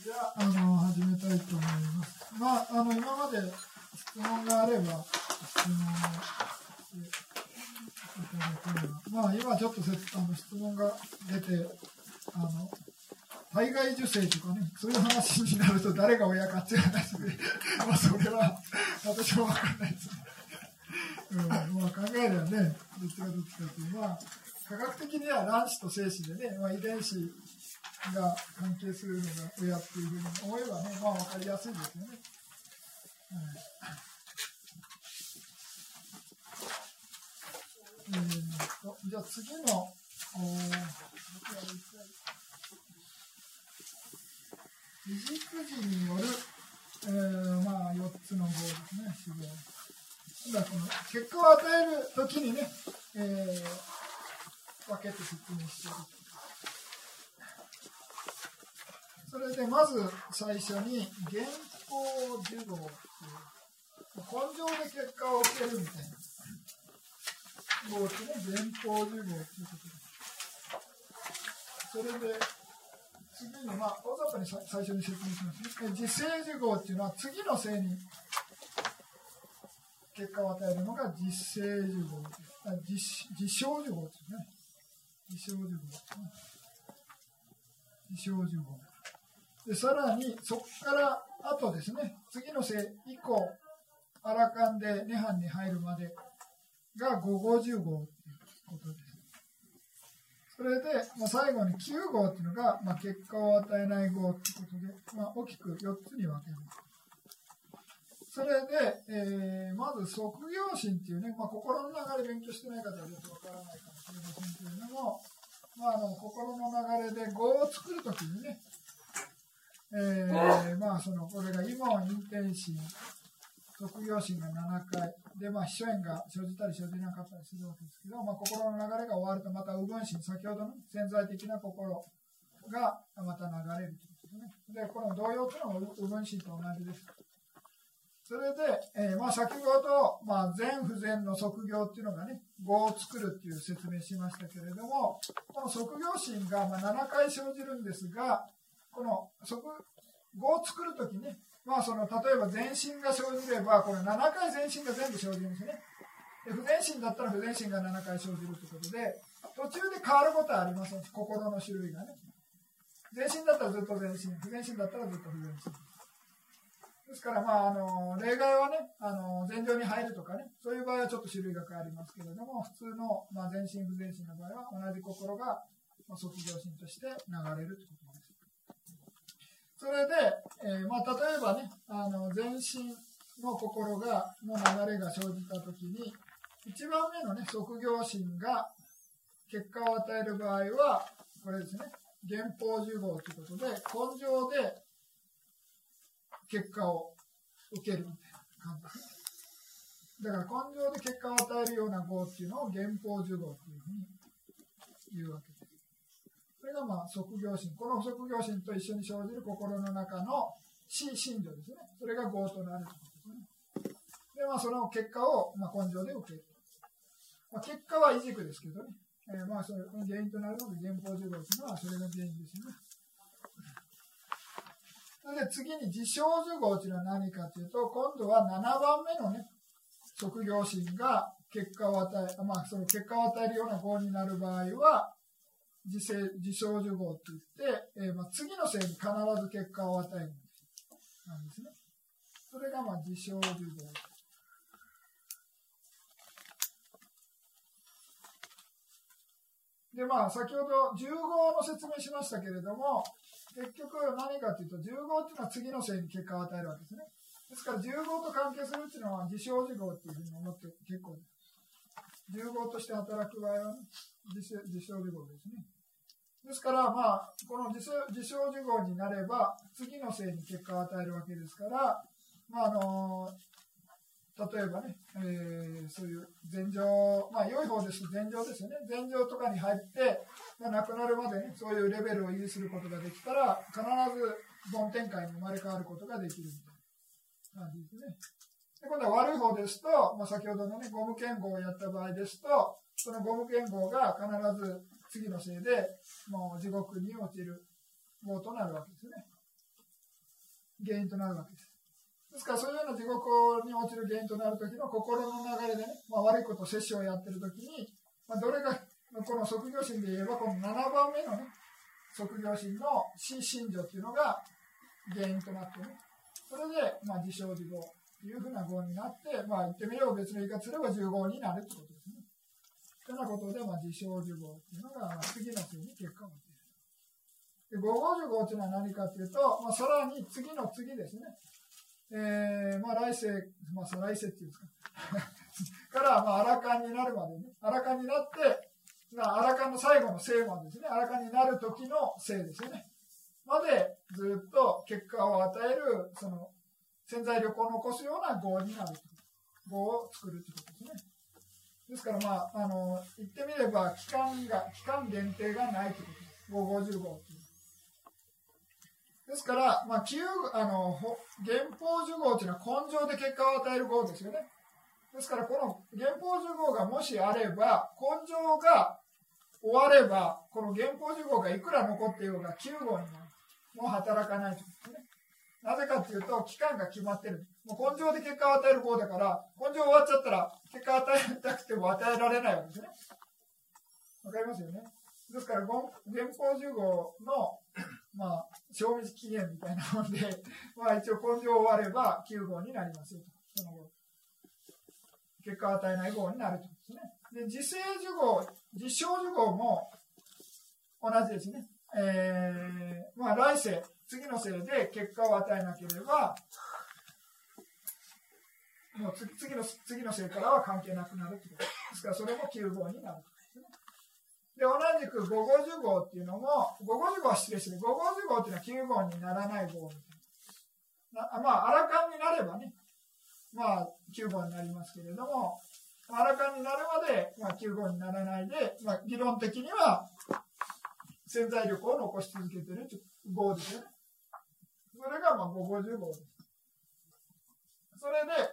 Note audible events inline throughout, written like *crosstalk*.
じゃあ、あの、始めたいと思います。まあ、あの、今まで質問があれば、質問していただければ。まあ、今ちょっとせあの質問が出て、あの、体外受精とかね、そういう話になると誰が親かっていう話で、まあ、それは私もわかんないです。うん、まあ、考えればね、どっちがどっちかというと、まあ、科学的には卵子と精子でね、まあ、遺伝子が関係するのが親っていうふうに思えばね、まあ分かりやすいですよね。えー、とじゃあ次の、お非軸時による、えー、まあ4つの号ですね、死亡。だこの結果を与えるときにね、えー、分けて説明しているそれでまず最初に原稿受動っていう根性で結果を受けるみたいな。号ってね、原稿受動っていうことで。それで次に、まあ、大雑把に最初に説明しますね。実生受号っていうのは次の性に結果を与えるのが実生受号あ実実証受号ですね。実証受号ですね。実証受号。でさらにそこからあとですね次の世以降アラカンで涅槃に入るまでが550号ということです。それで、まあ、最後に9号っていうのが、まあ、結果を与えない号ということで、まあ、大きく4つに分けます。それで、えー、まず即業心っていうね、まあ、心の流れ勉強してない方はちょっとわからないかもしれませんけれども、まあ、あの心の流れで語を作るときにね、えー、まあそのこれが今は陰天心卒業心が7回。でまあ秘書縁が生じたり生じなかったりするわけですけど、まあ、心の流れが終わるとまた右分心先ほどの潜在的な心がまた流れるということですね。でこの動揺というのも右分心と同じです。それで、えー、まあ先ほど、まあ、全不全の卒業っていうのがね語を作るっていう説明しましたけれどもこの卒業心がまあ7回生じるんですがこの即語を作るときね、まあ、その例えば全身が生じれば、これ7回全身が全部生じるんですね。で不全身だったら不全身が7回生じるということで、途中で変わることはありません。心の種類がね。全身だったらずっと全身、不全身だったらずっと不全身。ですから、まあ、あの例外はね、あの前場に入るとかね、そういう場合はちょっと種類が変わりますけれども、普通の、まあ、全身、不全身の場合は、同じ心が、まあ、卒業心として流れるということです。それで、えー、まあ、例えばね、あの全身の心がの流れが生じたときに、1番目のね、即業心が結果を与える場合は、これですね、原法受号ということで、根性で結果を受けるみたいな感じですね。だから根性で結果を与えるような号っていうのを原法受号というふうに言うわけです。これがまあ即業心。この即業心と一緒に生じる心の中の心心情ですね。それが業となるということですね。で、まあその結果を、まあ、根性で受ける。まあ、結果は異軸ですけどね。えー、まあそれこの原因となるのが原法受動というのはそれが原因ですよね。それで次に自称受号というのは何かというと、今度は7番目のね、即業心が結果を与え、まあその結果を与えるような法になる場合は、自生自生受語って言って、えー、まあ、次の性に必ず結果を与えるなんですね。それがまあ自生受語。でまあ先ほど10号の説明しましたけれども結局何かというと10号っていうのは次の性に結果を与えるわけですね。ですから10号と関係するっていうのは自生受語っていうふうに思って結構です。10号として働く場合は、ね、自生自生受語ですね。ですから、まあ、この自自称受語になれば、次の性に結果を与えるわけですから、まああの例えばね、えー、そういう前情、まあ良い方ですと前情ですよね。前情とかに入って、まあ、亡くなるまでね、そういうレベルを維持することができたら、必ず梵天界に生まれ変わることができるみたいな感じですね。で今度は悪い方ですと、まあ、先ほどのね、ゴム剣豪をやった場合ですと、そのゴム剣豪が必ず次のせいで、もう地獄に落ちる棒となるわけですね。原因となるわけです。ですから、そういうような地獄に落ちる原因となるときの心の流れでね、まあ、悪いこと摂取をやってるときに、まあ、どれが、この即業心で言えば、この7番目のね、即業心の心信条っていうのが原因となってね、それで、まあ、自称自業というふうな語になって、まあ、言ってみれば別の言い方すれば十号になるってことですね。というようなことで、まあ、自称自業っていうのが、まあ、次の次に結果を持っている。で、五五十五っていうのは何かというと、まあ、さらに次の次ですね。えー、まあ来世、まあ再来世っていうんですか。*laughs* から、まあ、アラカンになるまでね、アラカンになって、まあ、アラカンの最後の生までですね、アラカンになる時の生ですよね。まで、ずっと結果を与える、その、潜在力を残すような業になる。業を作るということですね。ですから、まあ、あの、言ってみれば、期間が、期間限定がないということです。555っていう。ですから、まあ、旧あの原法受号というのは根性で結果を与える号ですよね。ですから、この原法受号がもしあれば、根性が終われば、この原法受号がいくら残っていようが9号になる。もう働かないということですね。なぜかというと、期間が決まってる。もう根性で結果を与える号だから、根性終わっちゃったら、結果を与えたくても与えられないわけですね。わかりますよね。ですから、原法受号のまあ、賞味期限みたいなもんで、まあ一応根性終われば9号になりますよと。その後。結果を与えない号になるとですね。で、自生受号、実証受号も同じですね。えー、まあ来世、次の世で結果を与えなければ、もう次の次の世からは関係なくなるということですから、それも9号になる。で、同じく五五十号っていうのも、五五十号は失礼して、五五十号っていうのは9号にならない号みたいな。まあ、アラカンになればね、まあ、9号になりますけれども、アラカンになるまで、まあ、9号にならないで、まあ、理論的には、潜在力を残し続けてる号ですよね。それが、まあ、五五十号です。それで、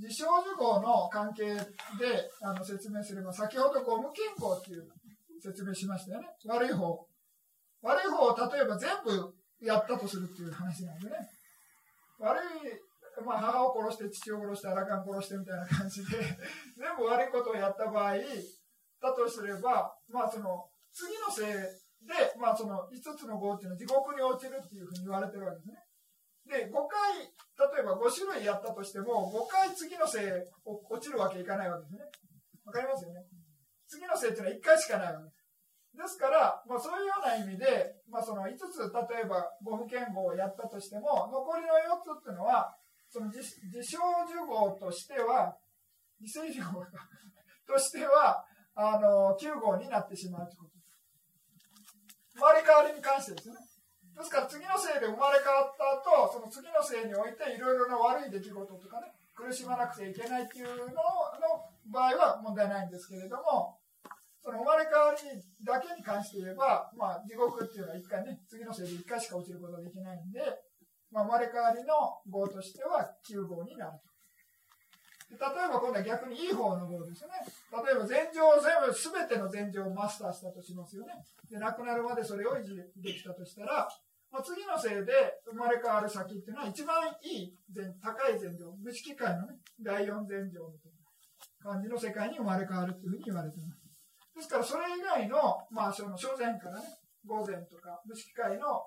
自傷受講の関係であの説明すれば、先ほどゴム健康っていう説明しましたよね。悪い方。悪い方を例えば全部やったとするっていう話なんでね。悪い、まあ、母を殺して父を殺して荒川殺してみたいな感じで、*laughs* 全部悪いことをやった場合、だとすれば、まあその、次のせいで、まあその5つの業っていうのは地獄に落ちるっていうふうに言われてるわけですね。で、5回、例えば5種類やったとしても、5回次のせい落ちるわけいかないわけですね。わかりますよね。次のせいっていうのは1回しかないわけです。ですから、まあ、そういうような意味で、まあ、その5つ、例えば5不健号をやったとしても、残りの4つっていうのは、その自自傷受号としては、犠牲受号としては、あの、9号になってしまうということ。生まれ変わりに関してですね。ですから次のせいで生まれ変わった後、その次のせいにおいていろいろな悪い出来事とかね、苦しまなくちゃいけないっていうのの場合は問題ないんですけれども、その生まれ変わりだけに関して言えば、まあ、地獄っていうのは一回ね、次のせいで一回しか落ちることができないんで、まあ、生まれ変わりの号としては9号になると。例えば今度は逆にいい方の号ですよね。例えば全情を全部、すべての全情をマスターしたとしますよね。で、亡くなるまでそれを維持できたとしたら、まあ、次のせいで生まれ変わる先っていうのは一番いい高い前情、無式界のね、第四前情みたいな感じの世界に生まれ変わるっていうふうに言われています。ですからそれ以外の、まあ、その初前からね、午前とか、無式界の、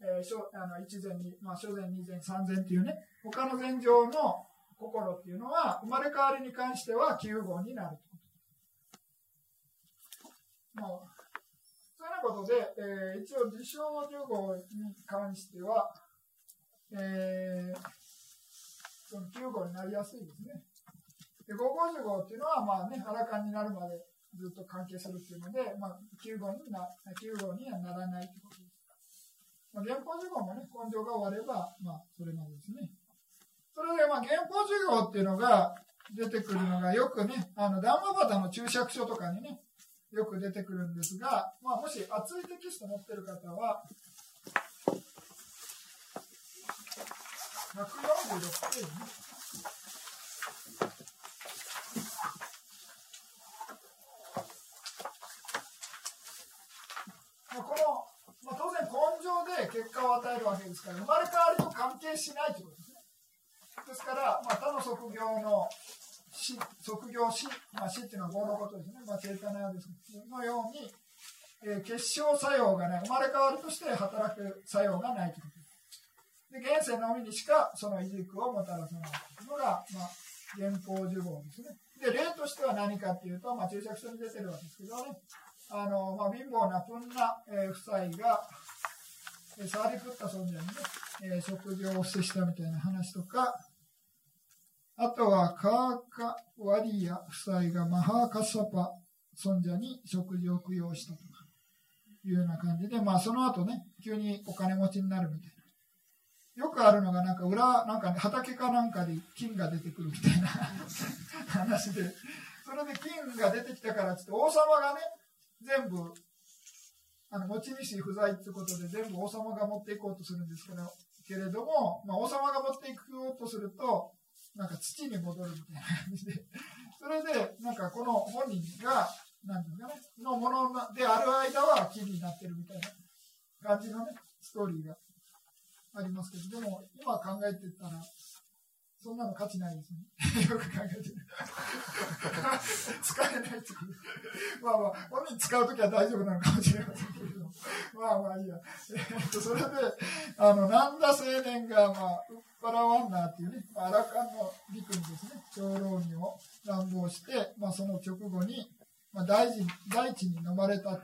えー、あの一前に、まあ、初前、二前、三前っていうね、他の前情の心っていうのは、生まれ変わりに関しては9号になると。もうそういうことで、えー、一応、自称受号に関しては、えー、その9号になりやすいですね。で、5号受号っていうのは、まあね、裸になるまでずっと関係するっていうので、まあ、9号にな、9号にはならないということです。まあ、原本受号もね、根性が終われば、まあ、それまでですね。それで、まあ、原本受号っていうのが出てくるのが、よくね、あの、ダンマバタの注釈書とかにね、よく出てくるんですが、まあ、もし熱いテキスト持ってる方は、146ページ、ね。この、まあ、当然根性で結果を与えるわけですから生まれ変わりと関係しないということですねですから、まあ、他の職業の死職業死、まあ、死っていうのは業のことですね、まあ、チェータナヤですのように、えー、結晶作用がない生まれ変わりとして働く作用がないということです。で現世のみにしかその遺軸をもたらさないというのが、まあ、原法受法ですね。で例としては何かっていうと、まあ、注釈書に出てるわけですけどね。あの、まあ、貧乏なプンナ、えー、夫妻が、えー、サーリプッタ尊者にね、えー、食事をしてしたみたいな話とか、あとはカーカワリア夫妻がマハーカサパ尊者に食事を供養したとかいうような感じで、まあその後ね、急にお金持ちになるみたいな。よくあるのがなんか裏、なんか、ね、畑かなんかで金が出てくるみたいな *laughs* 話で、それで金が出てきたからっつって王様がね、全部、あの持ち主不在ってことで全部王様が持っていこうとするんですけど、けれども、まあ、王様が持っていこうとすると、なんか土に戻るみたいな感じで、*laughs* それで、なんかこの本人が、なんていうかね、のものである間は木になってるみたいな感じのね、ストーリーがありますけど、でも今考えてたら、そんなの価値ないですね。*laughs* よく考えてる。*laughs* 使えないってこと。まあまあ、本人使うときは大丈夫なのかもしれませんけれども。まあまあいいや。えっと、それで、あの、なんだ青年が、まあ、うっぱらわんなっていうね、まあ、アラカンの陸にですね、長老にを乱暴して、まあその直後に、まあ大地大地に飲まれた。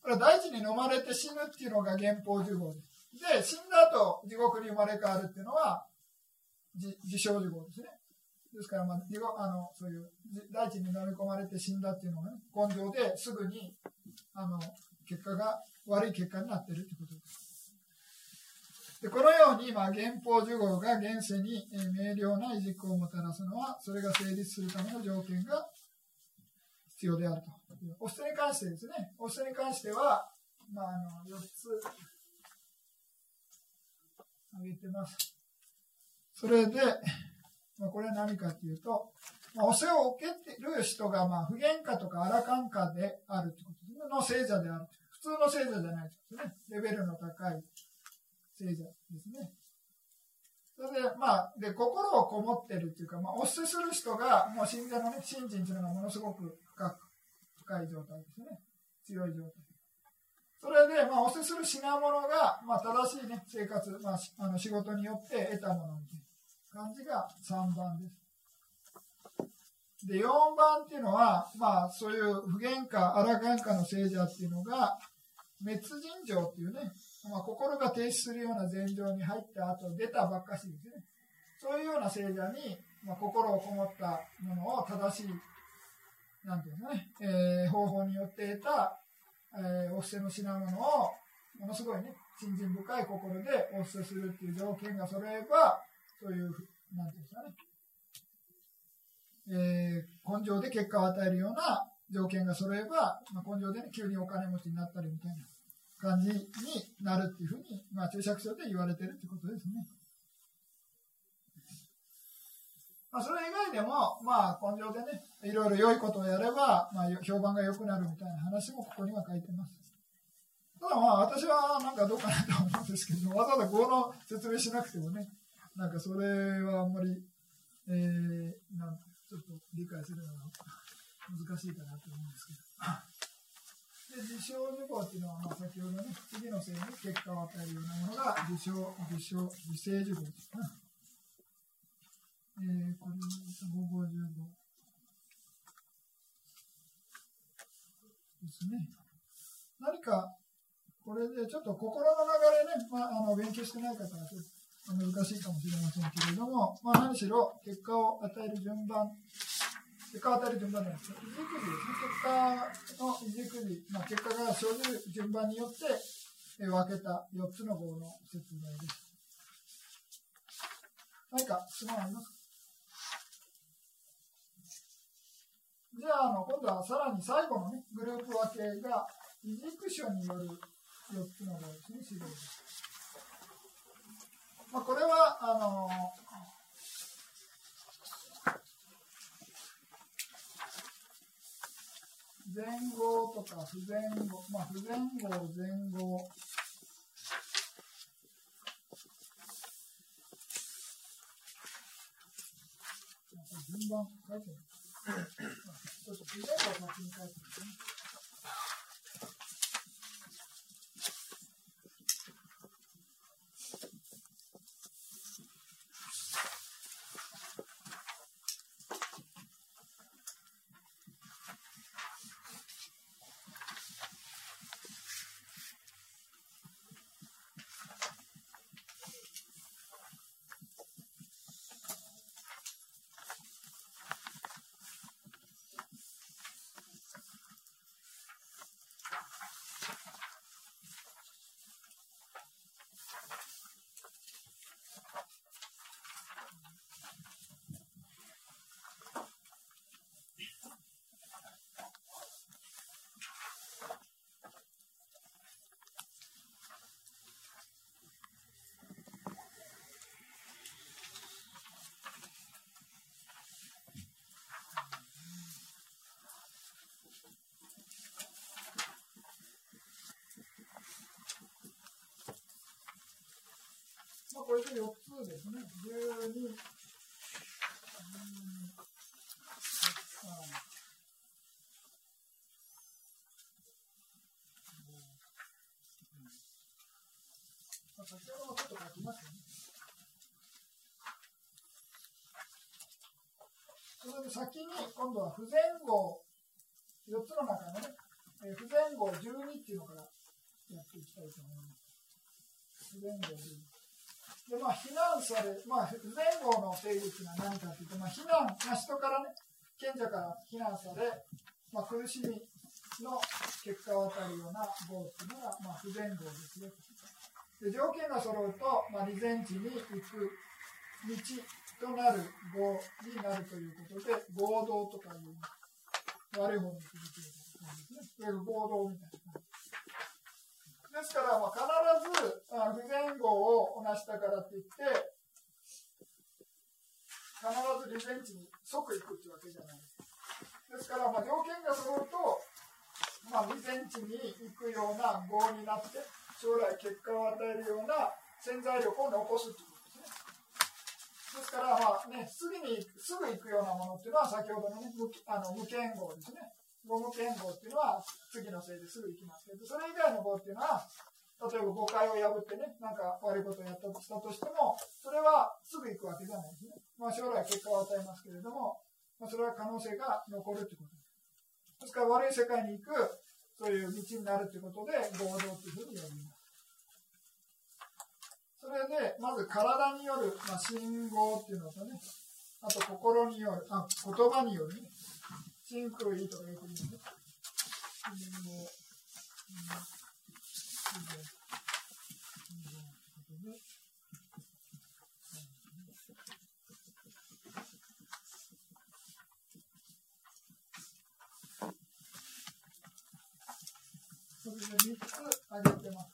これは大地に飲まれて死ぬっていうのが原法呪法です。で、死んだ後、地獄に生まれ変わるっていうのは、自傷事故ですね。ですから、まあ、あのそういう大地に飲み込まれて死んだっていうのがね、根性ですぐにあの結果が悪い結果になってるということです。でこのように、まあ、原法受号が現世に、明瞭な移軸をもたらすのは、それが成立するための条件が必要であると。お捨てに関してですね、お捨てに関しては、まあ、あの4つ挙げてます。それで、まあ、これは何かというと、まあ、お世話を受けている人が、まあ、不言家とか荒感化であるということの聖者である。普通の聖者じゃないですね。レベルの高い聖者ですね。それで、まあ、で、心をこもってるっていうか、まあ、お捨てする人が、もう信者のね、信心というのがものすごく深く、深い状態ですね。強い状態。それで、まあ、お捨てする品物が、まあ、正しいね、生活、まあ、あの仕事によって得たものみたいな。感じが3番です。で、4番っていうのは、まあ、そういう不言化、荒言化の聖者っていうのが、滅人情っていうね、まあ、心が停止するような禅情に入った後出たばっかしですね。そういうような聖者に、まあ、心をこもったものを正しい、なんていうんですかね、えー、方法によって得た、えー、お布施の品物を、ものすごいね、信心深い心でお布施するっていう条件が揃えば、そういう、なんていうんですかね、えー、根性で結果を与えるような条件が揃えば、まあ、根性で、ね、急にお金持ちになったりみたいな感じになるっていうふうに、まあ、注釈書で言われてるってことですね。まあ、それ以外でも、まあ、根性でね、いろいろ良いことをやれば、まあ、評判が良くなるみたいな話もここには書いてます。ただまあ、私はなんかどうかなと思うんですけど、わざわざこの説明しなくてもね、なんかそれはあんまり、えー、なんちょっと理解するのが難しいかなと思うんですけど。で、自傷事項っていうのは、まあ、先ほどね、次のせいに結果を与えるようなものが自傷、自傷、自制事項ですね。えー、これ、555ですね。何か、これでちょっと心の流れね、まあ、あの勉強してない方はちょっと難しいかもしれませんけれども、まあ、何しろ結果を与える順番、結果を与える順番なんですね。いじくじですね。結果のいじくじ、まあ、結果が生じる順番によって分けた4つの号の説明です。何か質問ありますか？じゃあ、あの今度はさらに最後の、ね、グループ分けが、いじく書による4つの号ですね、指導です。まあ、これはあの前後とか不前後、まあ、不前後、前後。順番書いてる。ちょっと不前後を先に書いてるね。まあ、これで4つですね。12、うん、まあ、先ほどもちょっと書きますね。それで先に今度は不全号4つの中のね、えー、不全号12っていうのからやっていきたいと思います。不全号12。まあ、避難され、まあ、前後の定義というのは何かというと、まあ、避難、まあ、人からね、賢者から避難され、まあ、苦しみの結果を与えるような業っていうのが、まあ、不全合ですよ。で条件が揃うと、まあ、利前地に行く道となる合になるということで、合同とかいう悪い方に行くということですね。合同みたいな。ですから、まあ、必ずあ不全号をなしたからといって、必ず利前地に即行くというわけじゃないです。ですから、まあ、条件が揃うと、まあ、利前地に行くような号になって、将来結果を与えるような潜在力を残すということですね。ですから、まあね、すぐに、すぐ行くようなものっていうのは、先ほどの,、ね、無あの無限号ですね。ゴム剣豪っていうのは次のせいですぐ行きますけど、それ以外の棒っていうのは、例えば誤解を破ってね、なんか悪いことをやったとしたとしても、それはすぐ行くわけじゃないですね。まあ将来結果を与えますけれども、まあ、それは可能性が残るということです。ですから悪い世界に行く、そういう道になるということで、合同というふうに呼びます。それで、まず体による、まあ、信号っていうのとね、あと心による、あ、言葉によるね、真空いいとかよく言うね。それで3つ挙げてます。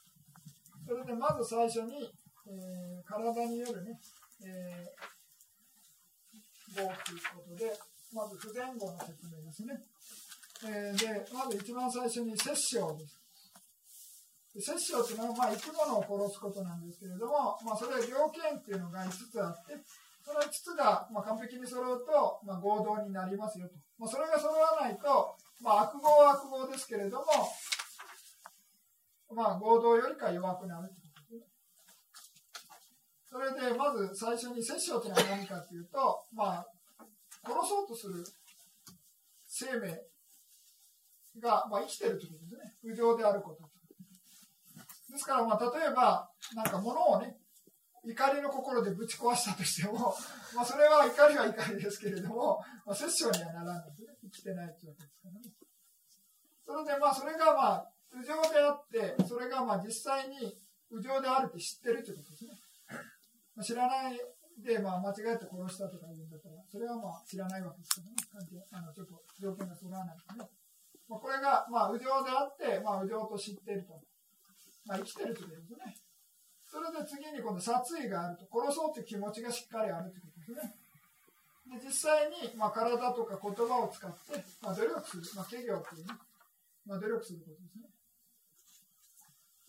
それでまず最初に、えー、体によるね、えー、棒ということで、まず不全語の説明ですね。えー、で、まず一番最初に殺生です。殺生っていうのは、まあ、生き物を殺すことなんですけれども、まあ、それは条件っていうのが5つあって、その5つが、まあ、完璧に揃うと、まあ、合同になりますよと。まあ、それが揃わないと、まあ、悪語は悪語ですけれども、まあ、合同よりか弱くなるということですね。それで、まず最初に殺生というのは何かというと、まあ、殺そうとする生命が、まあ、生きてるということですね。不浄であること。ですから、まあ、例えば、なんか物をね、怒りの心でぶち壊したとしても、*laughs* まあ、それは怒りは怒りですけれども、まあ、殺生にはならないですね。生きてないというわけですからね。それで、まあ、それが、まあ、不浄であって、それが、まあ、実際に不浄であるって知ってるということですね。知らないで、まあ、間違えて殺したとか言うんだったら、それはまあ知らないわけですけどね、関係あのちょっと条件が揃わないとね。まあ、これが、まあ、右上であって、まあ、右上と知っていると。まあ、生きてるということですね。それで次に今度殺意があると。殺そうという気持ちがしっかりあるということですね。で、実際に、まあ、体とか言葉を使って、まあ、努力する。まあ、企業というね、まあ、努力することですね。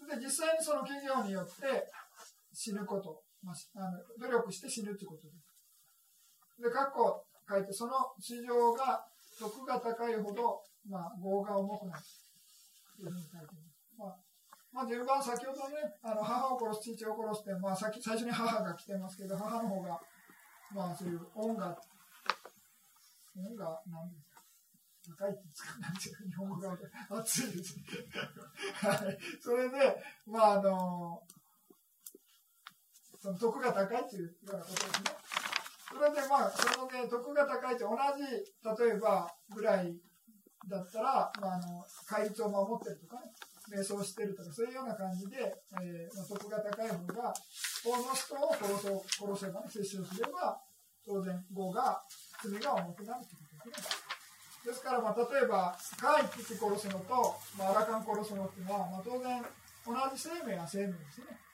で、実際にその企業によって死ぬこと。まあ、あの努力して死ぬということです。で、過去、書いて、その市場が、徳が高いほど、まあ、業が重くなる。というふうに書いてます。まあ、まあ、順番、先ほどね、あの母を殺す、父を殺すって、まあ、先最初に母が来てますけど、母の方が、まあ、そういう恩が、恩が、何ですか？高いって言うんですか？なんていう日本語が熱いですね。はい。それで、まあ、あの、その徳が高いというようなことですね。それでまあ、そのね、徳が高いと同じ、例えばぐらいだったら、まあ、あの、戒律を守ってるとかね、瞑想してるとか、そういうような感じで、えー、ま、徳が高い方が、この人を殺そう、殺せばね、摂取すれば、当然、業が、罪が重くなるということですね。ですから、まあ、例えば、蚊一匹殺すのと、まあ、アラカン殺すのっていうのは、まあ、当然、同じ生命は生命ですね。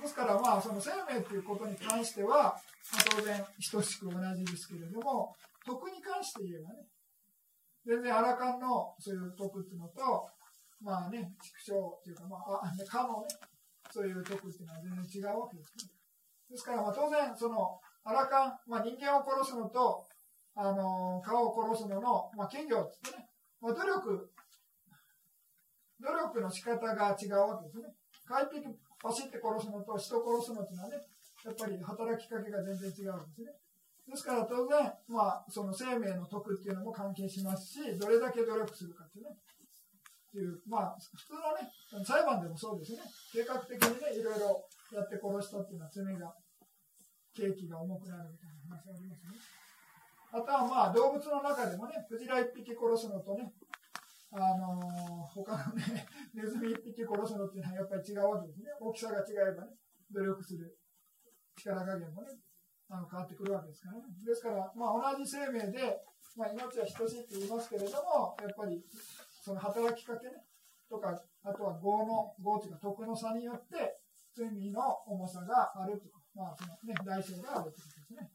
ですから、まあ、その生命ということに関しては、まあ、当然等しく同じですけれども、徳に関して言えばね、全然アラカンのそういう徳っていうのと、まあね、畜生っていうか、まあ、あ、ね、かのね、そういう徳っていうのは全然違うわけですね。ですから、まあ当然、その、アラカン、まあ人間を殺すのと、あの、顔を殺すのの、まあ企業ってね、まあ努力、努力の仕方が違うわけですね。快適パシって殺すのと人殺すのっていうのはね、やっぱり働きかけが全然違うんですね。ですから当然、まあ、その生命の徳っていうのも関係しますし、どれだけ努力するかっていうね。っていう、まあ、普通のね、裁判でもそうですね。計画的にね、いろいろやって殺したっていうのは罪が、刑期が重くなるみたいな話がありますね。あとはまあ、動物の中でもね、クジラ一匹殺すのとね、あの、他のね、ネズミ一匹殺すのっていうのはやっぱり違うわけですね。大きさが違えばね、努力する力加減もね、あの変わってくるわけですからね。ですから、まあ、同じ生命で、まあ、命は等しいって言いますけれども、やっぱり、その働きかけね、とか、あとは業の、業というか徳の差によって、罪の重さがあるとまあ、そのね、代償があるということですね。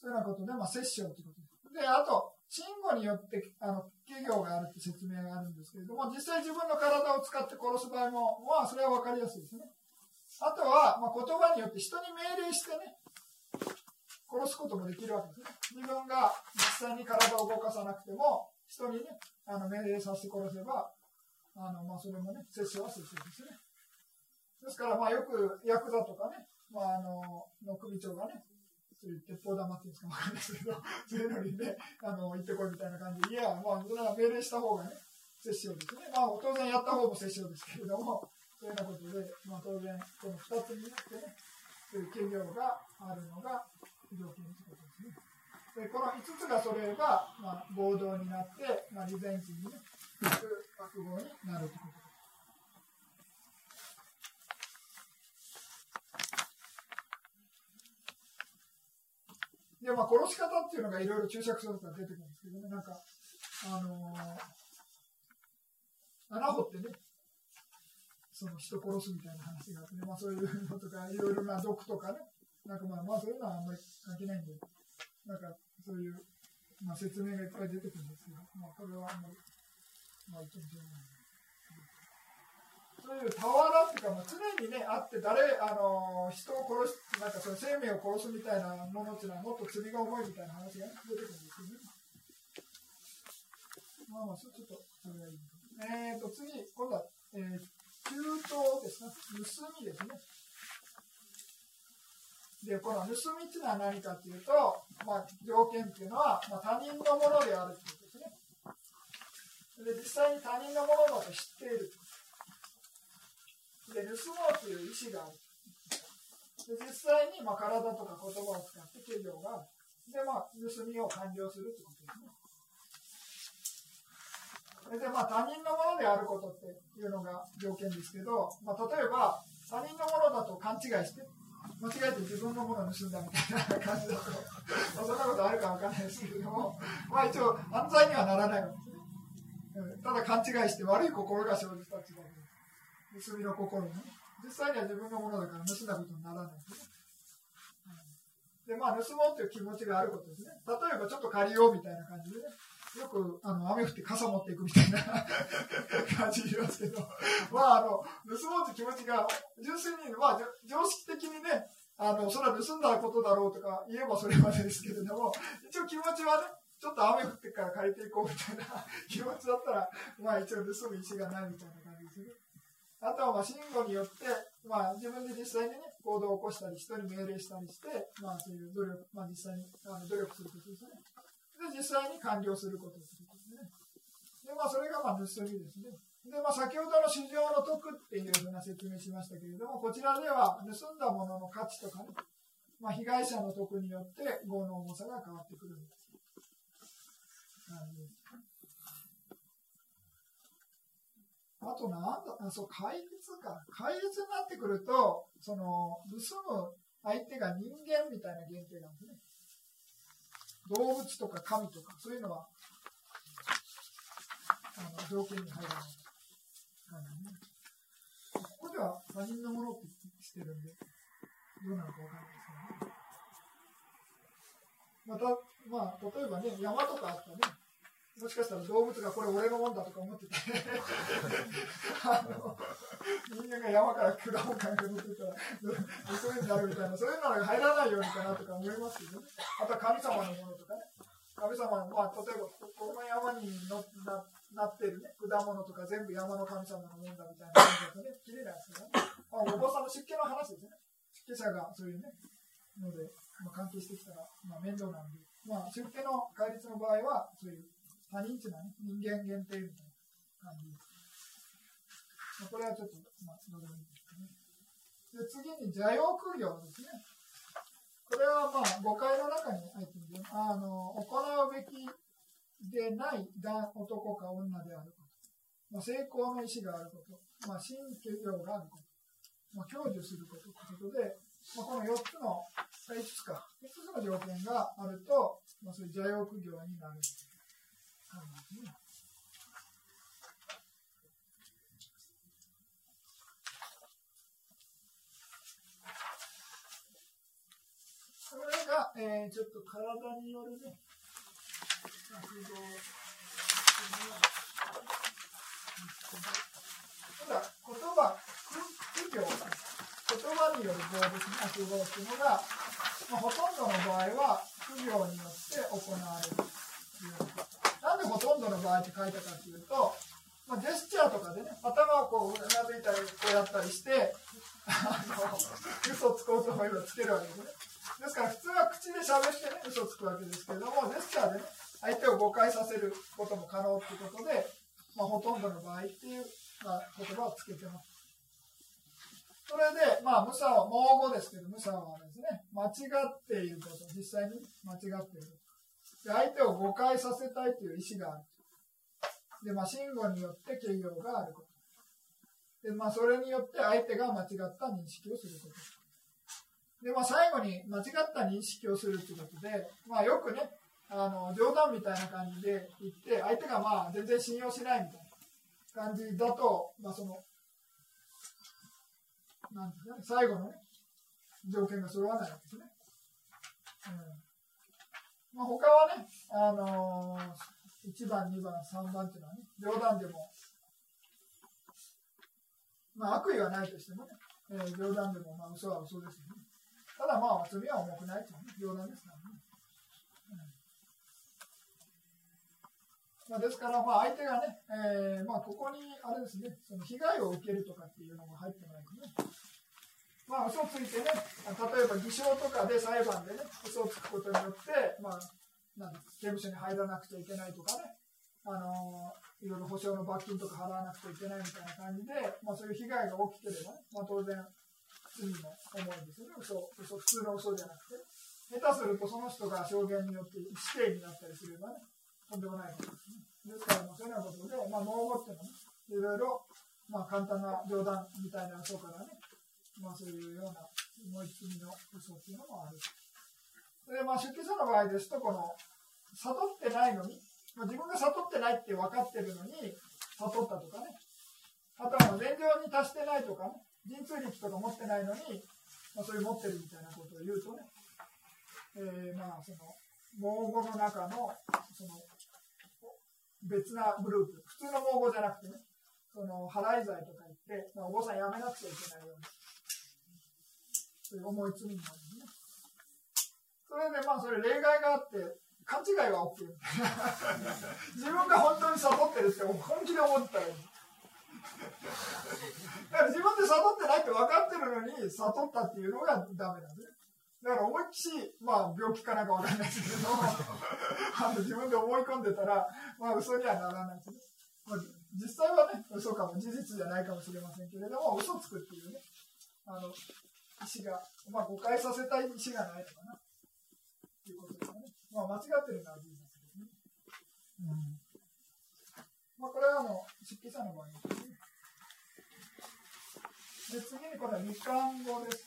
そういうようなことで、まあ、摂政ということです。で、あと、信号によってあの企業があるって説明があるんですけれども、実際自分の体を使って殺す場合も、まあ、それは分かりやすいですね。あとは、まあ、言葉によって人に命令してね、殺すこともできるわけですね。自分が実際に体を動かさなくても、人にね、あの命令させて殺せば、あのまあ、それもね、摂取は摂取ですね。ですから、まあ、よくヤクザとかね、まあ、あのの首長がね、そういう鉄砲玉っていうんですかわかんないですけど、*laughs* そういうのにね、あの、行ってこいみたいな感じで、いや、まあ、それは命令した方がね、摂政ですね。まあ、当然やった方も摂政ですけれども、そういうようなことで、まあ、当然、この2つになってね、そういう企業があるのが条件ということですね。で、この5つがそれば、まあ、暴動になって、まあ、利前金にね、悪語になるということです。で、まあ、殺し方っていうのがいろいろ注釈書とか出てくるんですけどね、なんか、あのー、穴掘ってね、その人殺すみたいな話があってね、まあ、そういうのとか、いろいろな毒とかね、なんかまあ、まあ、そういうのはあんまり関係ないんで、なんか、そういう、まあ、説明がいっぱい出てくるんですけど、まあ、これはあんまり、まあ、一応。そういう俵っていうか、まあ、常にね、あって、誰、あのー、人、その生命を殺すみたいなものっていうのは、もっと罪が重いみたいな話が出てくるんですよね。まあまあ、ちょっと、それがいい。えーと、次、今度は、えー、中東ですね。盗みですね。で、この盗みっていうのは何かっていうと、まあ、条件っていうのは、まあ、他人のものであるということですね。で、実際に他人のものだと知っている。で、盗もうという意思がある。で実際にまあ体とか言葉を使って企業が。で、まあ、盗みを完了するってことですね。で、まあ、他人のものであることっていうのが条件ですけど、まあ、例えば、他人のものだと勘違いして、間違えて自分のものを盗んだみたいな感じだと、まあ、そんなことあるかわかんないですけども、まあ一応犯罪にはならないわけですね。ただ勘違いして悪い心が生じたっていう盗みの心ね。実際には自分のものだから盗んだことにならないでね。で、まあ、盗もうっていう気持ちがあることですね。例えば、ちょっと借りようみたいな感じでね。よく、あの、雨降って傘持っていくみたいな *laughs* 感じ言いますけど、まあ、あの、盗もうって気持ちが、純粋に、まあ、常識的にね、あの、それは盗んだことだろうとか言えばそれまでですけれども、一応気持ちはね、ちょっと雨降ってから借りていこうみたいな *laughs* 気持ちだったら、まあ一応盗む意思がないみたいな感じですね。あとはまあ信号によって、まあ自分で実際にね、行動を起こしたり、人に命令したりして、まあそういう努力、まあ実際にあの努力することですね。で、実際に完了することですね。で、まあそれがまあ盗みですね。で、まあ先ほどの市場の徳っていうふうな説明しましたけれども、こちらでは盗んだものの価値とかね、まあ被害者の徳によって業の重さが変わってくるんです。あとなんだ、あそう、戒律か。戒律になってくると、その、盗む相手が人間みたいな限定なんですね。動物とか神とか、そういうのは、あの、条件に入らない。ね、ここでは他人のものってしてるんで、どうなのかわかんないですけどね。また、まあ、例えばね、山とかあったね、もしかしたら動物がこれ俺のもんだとか思っててあの人間が山から果物かなんか乗ってたらそういうになるみたいな。そういうのが入らないようにかなとか思いますけどね。あとは神様のものとかね。神様の、まあ、例えばこの山にのななってるね。果物とか全部山の神様のもんだみたいな感じだとね。綺麗なんですけどね、まあ、お坊さんの湿気の話ですね。湿気者がそういうね。ので、まあ、関係してきたら、まあ、面倒なんで、まあ、湿気の戒律の場合はそういう他人っていうのはね、人間限定みたいな感じです。まあ、これはちょっと、まあ、どうでもいいですね。で、次に邪用苦行ですね。これはまあ誤解の中に入っているあの行うべきでない男男か女であること、まあ、成功の意思があること、まあ、新教があること、まあ、享受することということで、まあ、この4つの、5つか、5つの条件があると、まあ、そういう邪用苦行になる。これが、えー、ちょっと体によるね、活動ただ、言葉、苦行、言葉による動物の活動っていうのが、まあ、ほとんどの場合は、苦行によって行われるということ。なんでほとんどの場合って書いたかっていうと、まあ、ジェスチャーとかでね、頭をこううなずいたり、こうやったりして、あの、嘘つこうと思えばつけるわけですね。ですから普通は口で喋ってね、嘘つくわけですけれども、ジェスチャーでね、相手を誤解させることも可能っていうことで、まあ、ほとんどの場合っていう、まあ、言葉をつけてます。それで、まあ、無差は、盲語ですけど、無差はですね、間違っていること、実際に間違っている。相手を誤解させたいという意思がある。で、まあ、信号によって形容があること。で、まあ、それによって相手が間違った認識をすること。で、まあ、最後に間違った認識をするということで、まあ、よくね、あの、冗談みたいな感じで言って、相手がまあ、全然信用しないみたいな感じだと、まあ、その、なんですかね、最後のね、条件が揃わないわけですね。うんまあ、他はね、あのー、1番、2番、3番っていうのはね、冗談でも、まあ、悪意はないとしてもね、えー、冗談でも、まあ、嘘は嘘ですよね。ただまあ、罪は重くないっていうね、冗談ですからね。まあ、ですから、まあ、相手がね、えーまあ、ここにあれですね、その被害を受けるとかっていうのが入ってないとね、まあ、嘘ついてね、例えば偽証とかで裁判でね、嘘をつくことによって、まあ、なん刑務所に入らなくちゃいけないとかね、あのいろいろ保証の罰金とか払わなくちゃいけないみたいな感じで、まあ、そういう被害が起きてればね、まあ、当然、罪の重いですよね、嘘嘘普通の嘘じゃなくて。下手するとその人が証言によって死刑になったりすればね、とんでもないことですね。ですから、まあ、そういうようなことで、まあ、盲語っていうのはね、いろいろ、まあ、簡単な冗談みたいな嘘からね、まあ、そういうような思い込みの嘘っていうのもある。で、まあ、出家者の場合ですと、この、悟ってないのに、まあ、自分が悟ってないって分かってるのに、悟ったとかね。あとは、禅情に達してないとかね、神通力とか持ってないのに、まあ、それ持ってるみたいなことを言うとね、えー、まあ、その、盲語の中の、その、別なグループ、普通の盲語じゃなくてね、その、払い罪とか言って、まあ、お坊さんやめなくちゃいけないように。という重い罪になるね。それでまあそれ例外があって、勘違いは OK。*laughs* 自分が本当に悟ってるって本気で思ったらいい。だから自分で悟ってないって分かってるのに悟ったっていうのがダメなんですね。だから思いっきし、まあ病気かなんか分かんないですけど、*laughs* あの自分で思い込んでたら、まあ嘘にはならないですね。まあ、実際はね、嘘かも、事実じゃないかもしれませんけれども、嘘つくっていうね、あの、意思が、まあ誤解させたい意思がないのかな。っていうことですね。まあ間違ってるのは事実ですね。うん。まあこれはあの、出記者の場合ですね。で、次にこれは二冠語です。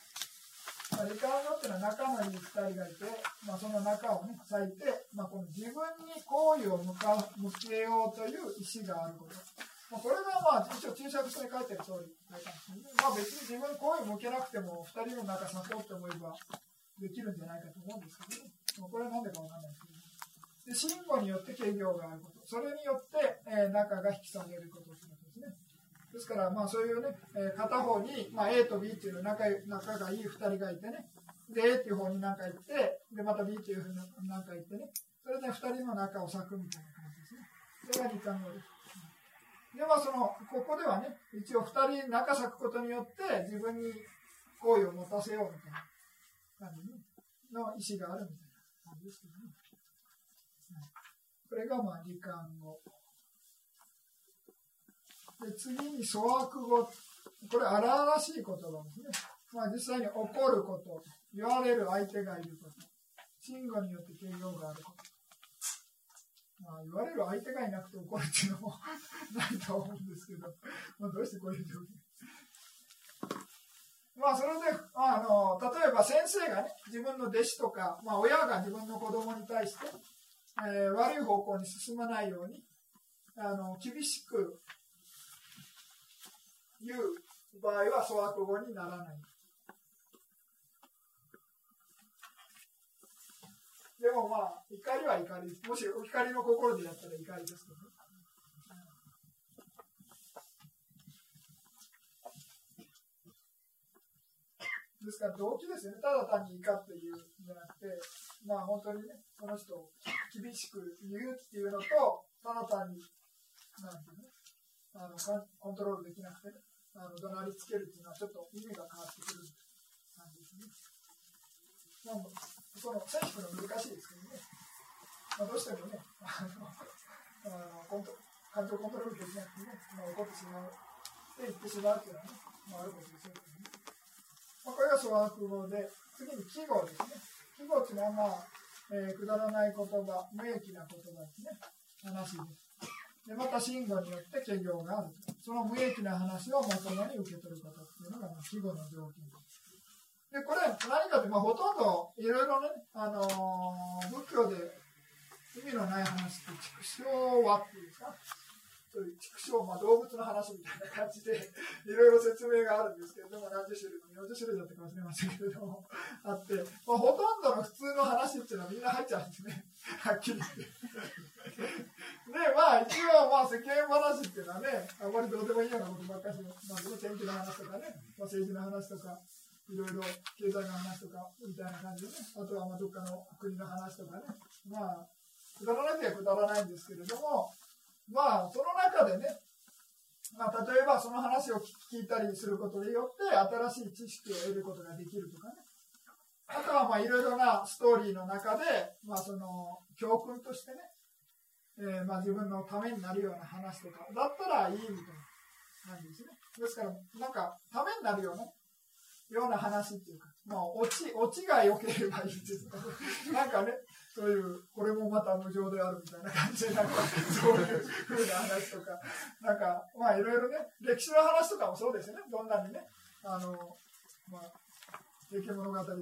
まあ、リカードっていうのは仲のいい2人がいて、まあ、その仲をね、裂いて、まあ、この自分に好意を向か向けようという意思があること。まあ、これがまあ一応注釈書に書いてる通り書いたんですけど、ね、まあ、別に自分に好意を向けなくても2人の仲誘って思えばできるんじゃないかと思うんですけど、ね、まあ、これはなんでかわかんないですけど、で信号によって形業があること、それによって、えー、仲が引き下げることということですね。ですから、まあ、そういうね、えー、片方に、まあ、A と B っていう仲仲がいい2人がいてね、で、A っていう方に何か行って、で、また B っていうふうに何か行ってね、それで2人の仲を裂くみたいな感じですね。それが理科のです。で、まあ、その、ここではね、一応2人仲裂くことによって、自分に好意を持たせようみたいな感じの意思があるみたいな感じですけどね。これが、まあ、理科語。で次に粗悪語、これ荒々しい言葉ですね。まあ、実際に怒ること、言われる相手がいること、信号によって形容があること。まあ、言われる相手がいなくて怒るっていうのも *laughs* ないと思うんですけど、まあ、どうしてこういう状況？*laughs* まあ、それで、あの、例えば先生がね、自分の弟子とか、まあ、親が自分の子供に対して、えー、悪い方向に進まないように、あの、厳しくいう場合は粗悪語にならない。でもまあ、怒りは怒り。もし怒りの心でやったら怒りですけどね。ですから動機ですよね。ただ単に怒って言うんじゃなくて、まあ本当にね、その人を厳しく言うっていうのと、ただ単に、なんていうね、あのコントロールできなくてね、あの怒鳴りつけるっていうのはちょっと意味が変わってくる感じですね。その選手の難しいですけどね、まあ、どうしてもね、あのあのコント感情コントロールできなくてね、まあ、怒ってしまうって言ってしまうっていうのはね、まあ、あることですよね。まあ、これが粗悪語で、次に季語ですね。季語っていうのは、まあえー、くだらない言葉、無益な言葉ですね。話です。でまた信号によって企業があるその無益な話をまともに受け取ることっていうのが、まあ、季語の条件ですでこれ何かって、まあ、ほとんどいろいろね、あのー、仏教で意味のない話って畜生はっていうか？そういう畜生、まあ、動物の話みたいな感じでいろいろ説明があるんですけれども何十種類も40種類だったかもしれませんけれどもあって、まあ、ほとんどの普通の話っていうのはみんな入っちゃうんですね。はっきり言って。でまあ一応まあ世間話っていうのはねあんまりどうでもいいようなことばっかりまあ、天気の話とかね、まあ、政治の話とかいろいろ経済の話とかみたいな感じでねあとはまあどっかの国の話とかねまあくだらないとはくだらないんですけれどもまあ、その中でね、まあ、例えばその話を聞いたりすることによって新しい知識を得ることができるとかね。あとはまあいろいろなストーリーの中で、まあ、その教訓としてね、えー、まあ自分のためになるような話とかだったらいいみたいな感じですね。ですから、なんかためになるようなような話っていうか、まあ、オチ、オチが良ければいいです。なんかね、そういう、これもまた無常であるみたいな感じで、なんか、そういうふうな話とか、なんか、まあ、いろいろね、歴史の話とかもそうですよね、どんなにね、あの、まあ、平家物語とか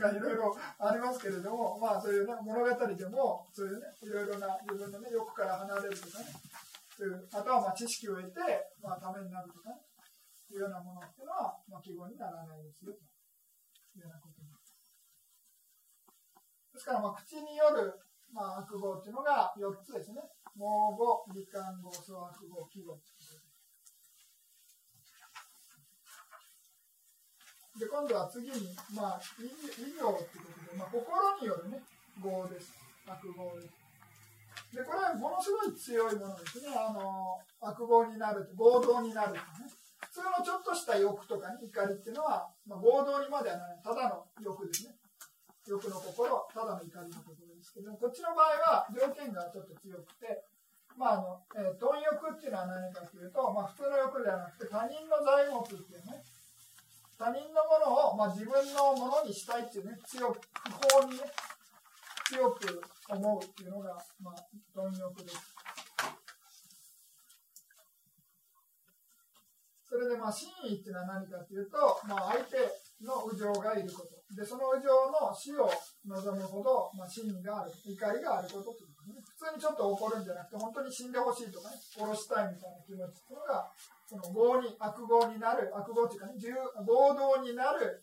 がいろいろありますけれども、まあ、そういうね、物語でも、そういうね、いろいろな自分のね、欲から離れるとかね、そういうあとはまあ知識を得て、まあ、ためになるとかね、いうようなものっていうのは、まあ、記号にならないですよというようなことです。ですから、まあ、口による、まあ、悪語っていうのが4つですね。盲語、理感語、粗悪語、記号。で、今度は次に、まあ、異業ってことで、まあ、心によるね、業です。悪業です。で、これはものすごい強いものですね。あの、悪業になる、合同になるとね。普通のちょっとした欲とかね、怒りっていうのは、まあ、合同にまではならない。ただの欲ですね。欲の心、ただの怒りの心ですけどこっちの場合は条件がちょっと強くて、まああのえー、貪欲っていうのは何かというと、まあ、普通の欲ではなくて他人の財物っていうね他人のものを、まあ、自分のものにしたいっていうね強く不法にね強く思うっていうのが、まあ、貪欲です。それでまあ真意っていうのは何かというと、まあ、相手の右情がいること。で、その右情の死を望むほど、まあ、真意がある、怒りがあることということね。普通にちょっと怒るんじゃなくて、本当に死んでほしいとかね、殺したいみたいな気持ちっていうのが、その合に、悪合になる、悪合っていうかね、合同になる、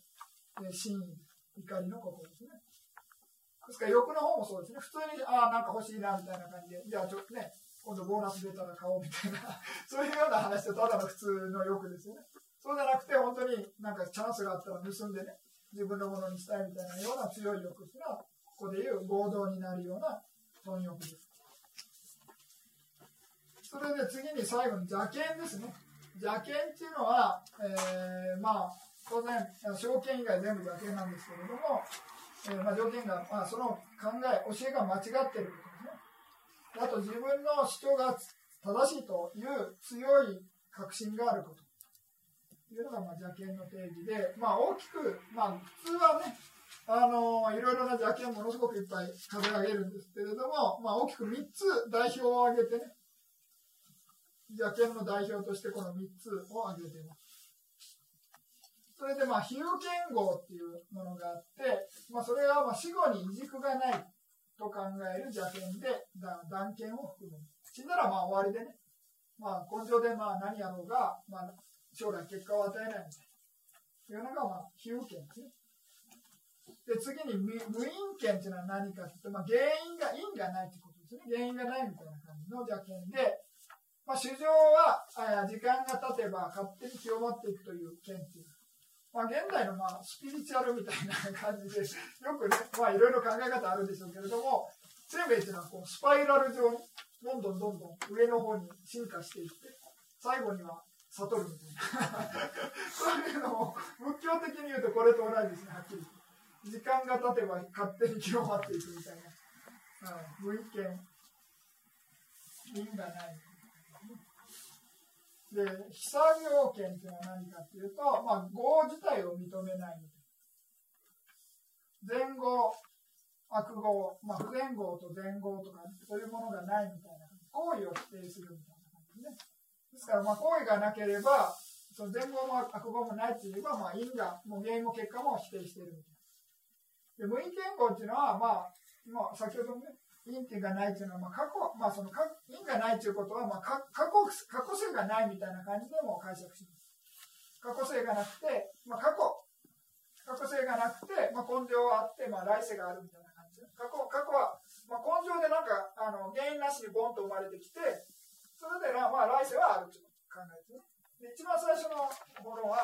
え真意、怒りのことですね。ですから欲の方もそうですね。普通に、ああ、なんか欲しいなみたいな感じで、じゃあちょっとね、今度ボーナス出たら買おうみたいな *laughs* そういうような話でただの普通の欲ですよね。そうじゃなくて、本当になんかチャンスがあったら盗んでね、自分のものにしたいみたいなような強い欲っていうのは、ここでいう合同になるような貪欲です。それで次に最後に邪剣ですね。邪剣っていうのは、えー、まあ、当然、証券以外全部邪剣なんですけれども、えー、まあ、条件が、まあ、その考え、教えが間違ってるあと自分の主張が正しいという強い確信があることというのがまあ邪険の定義で、まあ、大きく、まあ、普通はねあのいろいろな邪険ものすごくいっぱい数え上げるんですけれども、まあ、大きく3つ代表を挙げてね邪険の代表としてこの3つを挙げています。それでまあ比喩言語っていうものがあって、まあ、それはまあ死後に異軸がないと考える邪剣で断剣を含む。死んだらまあ終わりでね、まあ、根性でまあ何やろうが、まあ、将来結果を与えないみたいな。いうのがまあ比喩剣ですね。で、次に無因権っていうのは何かっていうと、まあ、原因が、因がないってことですね。原因がないみたいな感じの邪剣で、まあ、主情は時間が経てば勝手に広まっていくという剣っていうまあ、現代のまあスピリチュアルみたいな感じで、よくね、*laughs* まあ、いろいろ考え方あるんでしょうけれども、生命っていうのはこうスパイラル状に、どんどんどんどん上の方に進化していって、最後には悟るみたいな。そういうのを、仏教的に言うとこれと同じですね、はっきり。時間が経てば勝手に広まっていくみたいな。はい、無意見、因がない。で、被作業権というのは何かというと、まあ、業自体を認めない前後、悪語、まあ、不全語と前後とか、そういうものがないみたいな、行為を否定するみたいな感じね。ですから、まあ、行為がなければ、その前後も悪語もないって言えば、まあ、因が、もう原因も結果も否定してるみたいな。で、無因言語っていうのは、まあ、まあ、先ほどね、因っていうがないっていうのは、まあ、過去、まあ、その因がないということは、まあ、過去、過去性がないみたいな感じでも解釈します。過去性がなくて、まあ、過去、過去性がなくて、まあ、根性はあって、まあ、来世があるみたいな感じで。過去、過去は、まあ、根性でなんか、あの、原因なしにボンと生まれてきて、それで、まあ、来世はあるという考えですね。で、一番最初のものは、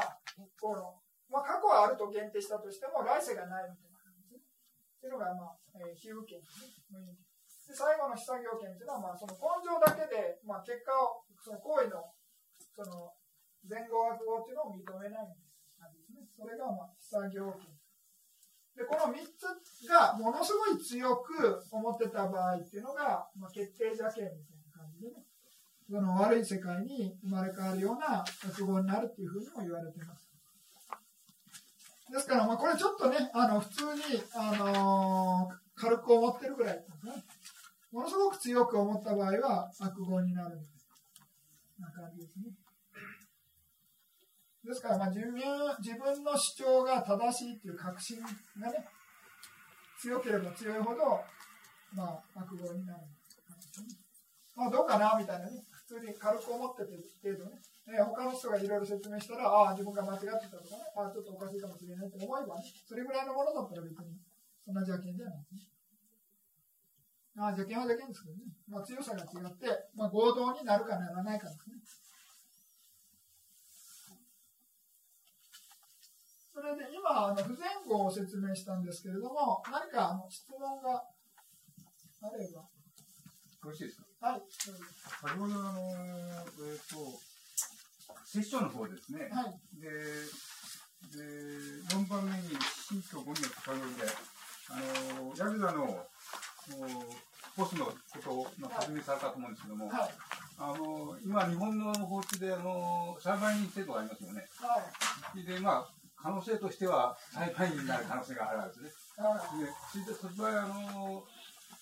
この、まあ、過去はあると限定したとしても、来世がないみたいな感じですね。っていうのが、まあ、えー、比喩権ですね。で最後の被作業権というのは、まあ、その根性だけで、まあ、結果を、その行為の、その、前後悪語というのを認めない感じですね。それが、まあ、被作業権。で、この3つがものすごい強く思ってた場合っていうのが、まあ、決定邪権みたいな感じでね、その悪い世界に生まれ変わるような悪語になるっていうふうにも言われています。ですから、まあ、これちょっとね、あの、普通に、あのー、軽く思ってるぐらいですね。ものすごく強く思った場合は悪語になるな感じですね。ですから、まあ、自分自分の主張が正しいっていう確信がね、強ければ強いほど、まあ、悪語になる、まあ、どうかなみたいなね、普通に軽く思ってて程度ね、え他の人がいろいろ説明したら、ああ、自分が間違ってたとかね、ああ、ちょっとおかしいかもしれないと思えばね、それぐらいのものだったら別に、そんな邪険じゃないですね。あ邪険は邪険ですけどね。まあ、強さが違って、まあ、合同になるかならないかですね。それれで今、あの不全語を説明したんですけれども、何かあの質問があれば。よろしいですか？はい。先ほどあの、えっ、ー、と、セッションの方ですね。はい。で、で、4番目に新居5人の関わりで、あの、ヤクザの、ボスのことを説明されたと思うんですけども、はい、あの今、日本の法律であの裁判員制度がありますよね。はい、で、まあ、可能性としては裁判員になる可能性があるわけですね。はい、でそれでその場合あの、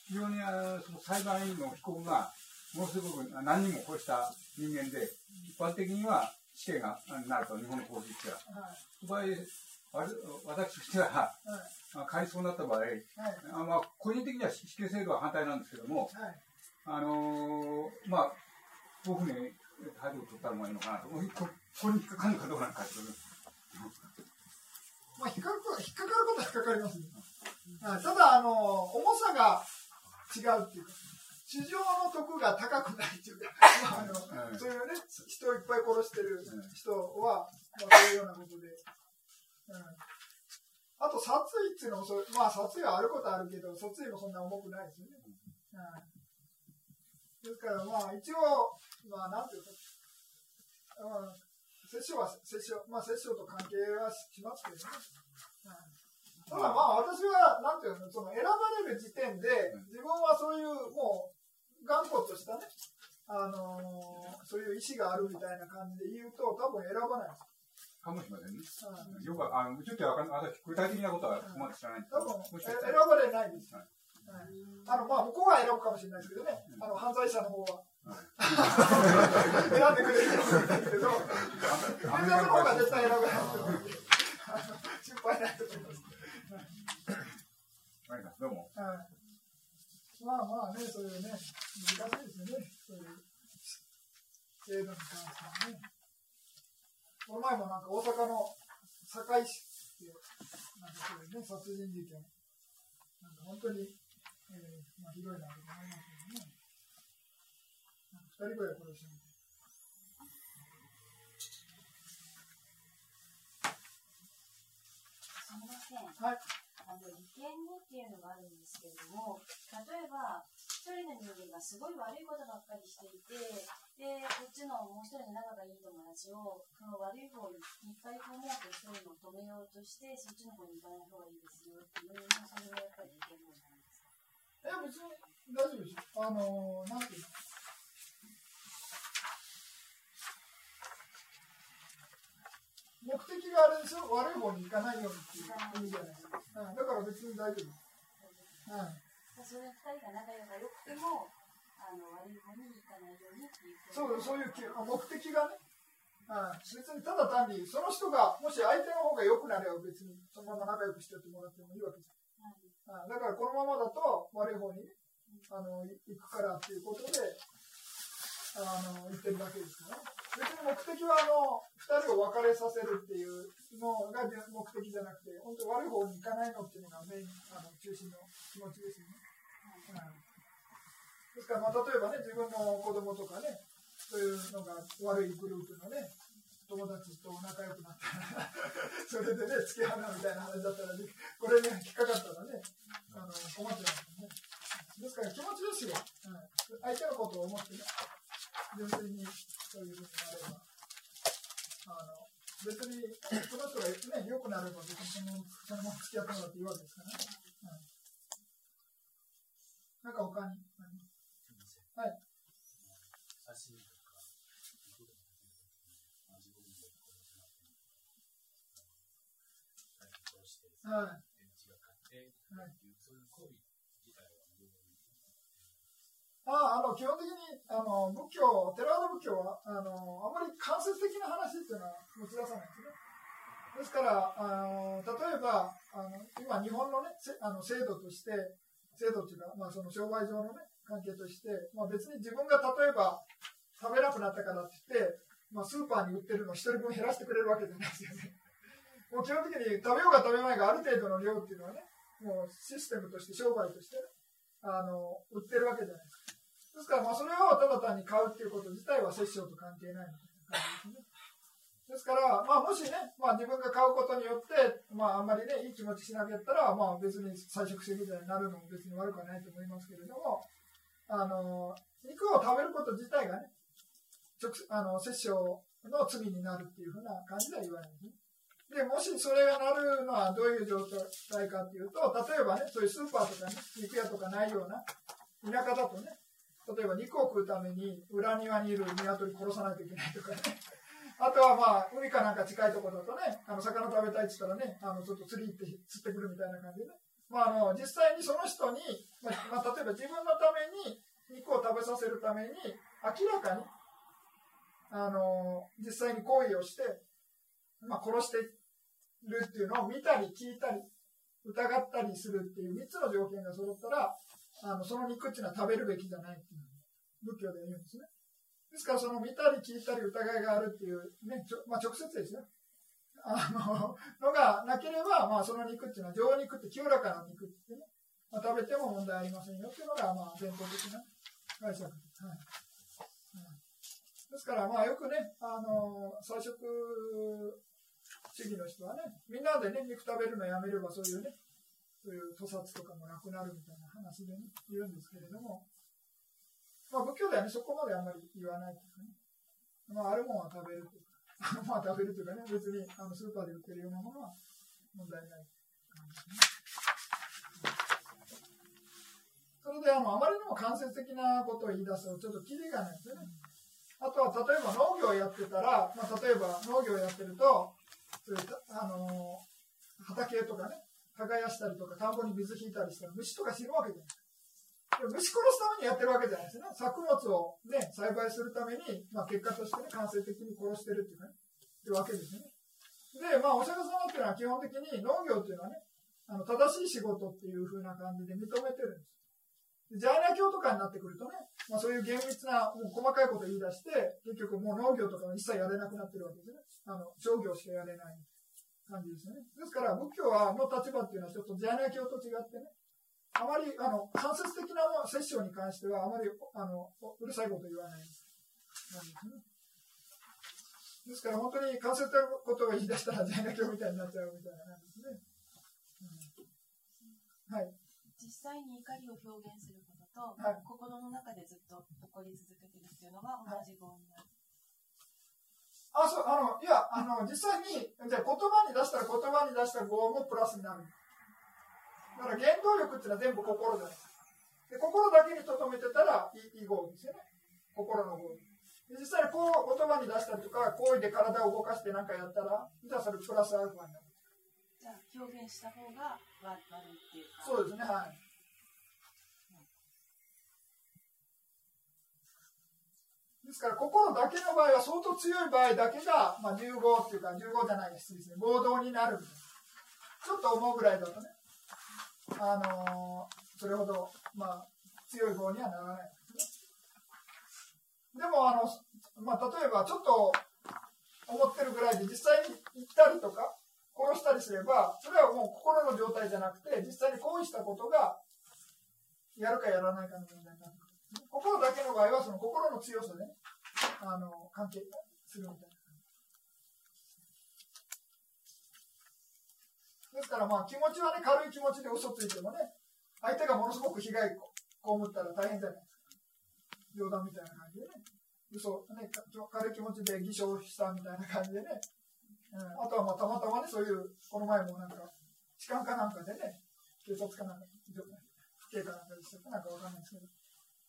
非常にあのその裁判員の被告が、ものすごく何人も殺した人間で、一般的には死刑がなると、日本の法律では。その場合私としては、はい、まあ、仮そうなった場合、はい、あまあ、個人的には死刑制度は反対なんですけども、はい、あのー、まあ、こういうふうに態度を取った方がいいのかなと、ここに引っかかるかどうなのかとい。う。まあ、引っかかる引っかかることは引っかかりますね。ただ、あの重さが違うっていうか、市場の得が高くないっていうか、まああの、そういうね、人をいっぱい殺してる人は、まあ、そういうようなことで、あと、殺意っていうのもそまあ、殺意はあることあるけど、殺意もそんな重くないですよね。うん、ですから、まあ、一応、まあ、なんていうか、うん、摂政は、摂政、まあ、摂政と関係はしますけどね。うん、ただ、まあ、私は、なんていうの、その選ばれる時点で、自分はそういう、もう、頑固としたね、あのー、そういう意思があるみたいな感じで言うと、多分選ばないです。かもしれませんね。よく、あの、ちょっとわかんない、具体的なことはまだ知らないんですけど。選ばれないです。はいあの、まあ、向こうは選ぶかもしれないですけどね、あの、犯罪者の方は。*laughs* 選んでくれるかもしれないけど、犯罪者の方が絶対選ばないと思う心配ないと思います。はい、どうも。はい。まあまあね、そういうね、難しいですよね、そういう制度に関してはね。この前もなんか大阪の堺市っていう、なんかそういうね、殺人事件、なんか本当に、えーまあ、ひどいなと思いますけどね。なんか2人ぐらい殺しますみません。はい。あの、利権語っていうのがあるんですけれども、例えば、一人の人間がすごい悪いことばっかりしていて、で、こっちのもう一人の仲がいい友達を、その悪い方にいっぱいこう思って一人の止めようとして、そっちの方に行かない方がいいですよっていうのそれがやっぱりいけるんじゃないですか？いや、別に大丈夫です。あのー、なんていうの？目的があれでしょ悪い方に行かないようにっていう意味じゃないですか。だから別に大丈夫です。はい。それ二人が仲良くても、あの悪い方に行かないようにっていうそうそういう目的がね、うん、別にただ単にその人がもし相手の方が良くなれば別にそのまま仲良くしてってもらってもいいわけです、はい、だからこのままだと悪い方に、ね、あの行くからっていうことであの言ってるだけですから、ね、別に目的はあの2人を別れさせるっていうのが目的じゃなくて本当悪い方に行かないのっていうのがメインあの中心の気持ちですよね。ですから、まあ、例えばね、自分の子供とかね、そういうのが悪いグループのね、友達と仲良くなったら *laughs* それでね、付き合うみたいな話だったら、ね、これね、引っかかったらね、あの困っちゃうね。ですから気持ちですよ。うん、相手のことを思ってね、純粋にそういうふうになれば。あの別に、その人がね、良くなれば別にそのそのまま付き合ってもらっていいわけですからね。うん、なんか他にはい。はい。ああの基本的にあの仏教、テラワダ仏教はあのあまり間接的な話っていうのは持ち出さないですね。ですからあの例えばあの今日本のねあの制度として制度っていうか、まあ、その商売上のね関係として、まあ、別に自分が例えば食べなくなったからって言って、まあ、スーパーに売ってるのを1人分減らしてくれるわけじゃないですよね。*laughs* もう基本的に食べようが食べまいがある程度の量っていうのはね、もうシステムとして商売として、あの売ってるわけじゃないですか。ですから、まあ、それをただ単に買うっていうこと自体は摂政と関係ないみたいな感じですね。ですから、まあ、もしね、まあ、自分が買うことによって、まあ、あんまりね、いい気持ちしなかったら、まあ、別に菜食主義者になるのも別に悪くはないと思いますけれども、あの、肉を食べること自体がね、直あの摂取の罪になるっていうふうな感じでは言わないんですね。で、もしそれがなるのはどういう状態かっていうと、例えばね、そういうスーパーとかね、肉屋とかないような田舎だとね、例えば肉を食うために裏庭にいる鶏殺さないといけないとかね、あとはまあ、海かなんか近いところだとね、あの魚食べたいって言ったらね、あのちょっと釣り行って釣ってくるみたいな感じでね、まあ、あの実際にその人に、まあ、例えば自分のために肉を食べさせるために、明らかにあの実際に行為をして、まあ、殺してるっていうのを見たり聞いたり疑ったりするっていう3つの条件が揃ったらあのその肉っていうのは食べるべきじゃないっていう仏教で言うんですね。ですからその見たり聞いたり疑いがあるっていうね、まあ、直接ですよあののがなければ、まあ、その肉っていうのは上肉って清らかな肉ってね、まあ、食べても問題ありませんよっていうのが、まあ、伝統的な解釈。です、はい。ですから、まあ、よくね、あの菜食主義の人はね、みんなでね、肉食べるのやめれば、そういうね、そういう屠殺とかもなくなるみたいな話でね、言うんですけれども、まあ、仏教ではね、そこまであんまり言わないというかね、まあ、あるものは食べるというか、ま *laughs* あ、食べるというかね、別にあのスーパーで売ってるようなものは問題ないね。それであのあまりにも間接的なことを言い出すと、ちょっとキリがないですよね。あとは例えば農業をやってたら、まあ、例えば農業をやってると、あの畑とかね、耕したりとか、田んぼに水引いたりしたら、虫とか死ぬわけじゃない。虫殺すためにやってるわけじゃないですね。作物を、ね、栽培するために、まあ、結果としてね、間接的に殺してるっていうね、ってわけですね。で、まあ、お釈迦様っていうのは基本的に農業っていうのはね、あの正しい仕事っていう風な感じで認めてるんです。ジャーナ教とかになってくるとね、まあ、そういう厳密な、もう細かいこと言い出して、結局もう農業とかは一切やれなくなってるわけですね。あの商業しかやれない感じですね。ですから仏教はの立場っていうのはちょっとジャーナ教と違ってね、あまりあの間接的な摂政に関してはあまりあのうるさいこと言わないなんですね。ですから本当に間接的なことを言い出したらジャーナ教みたいになっちゃうみたいな感じですね。うん、はい。実際に怒りを表現することと、はい、心の中でずっと起こり続けてるっていうのが同じ語になる。あ、そう、あの、いや、あの、実際に、じゃ言葉に出したら言葉に出した語もプラスになる。だから原動力っていうのは全部心じゃないで心だけに留めてたら、いい語ですよね。心の語。実際にこう言葉に出したりとか、行為で体を動かして何かやったら、じゃあそれプラスアルファになる。じゃあ表現した方が悪いっていうか。そうですね、はい。ですから、心だけの場合は、相当強い場合だけが、まあ、15っていうか、15じゃないですね、合同になるちょっと思うぐらいだとね、あの、それほど、まあ、強い方にはならないですね。でも、あの、まあ、例えば、ちょっと思ってるぐらいで、実際に行ったりとか、殺したりすれば、それはもう心の状態じゃなくて、実際に行為したことが、やるかやらないかの問題になる。心だけの場合は、その心の強さで、ね、あの関係するみたいな。ですからまあ気持ちはね、軽い気持ちで嘘ついてもね、相手がものすごく被害を被ったら大変じゃないですか。冗談みたいな感じでね、嘘、ね、軽い気持ちで偽証したみたいな感じでね、うん、あとはまあたまたまね、そういう、この前もなんか、痴漢かなんかでね、警察かなんか、不警かなんかでしたかなんかわかんないですけど、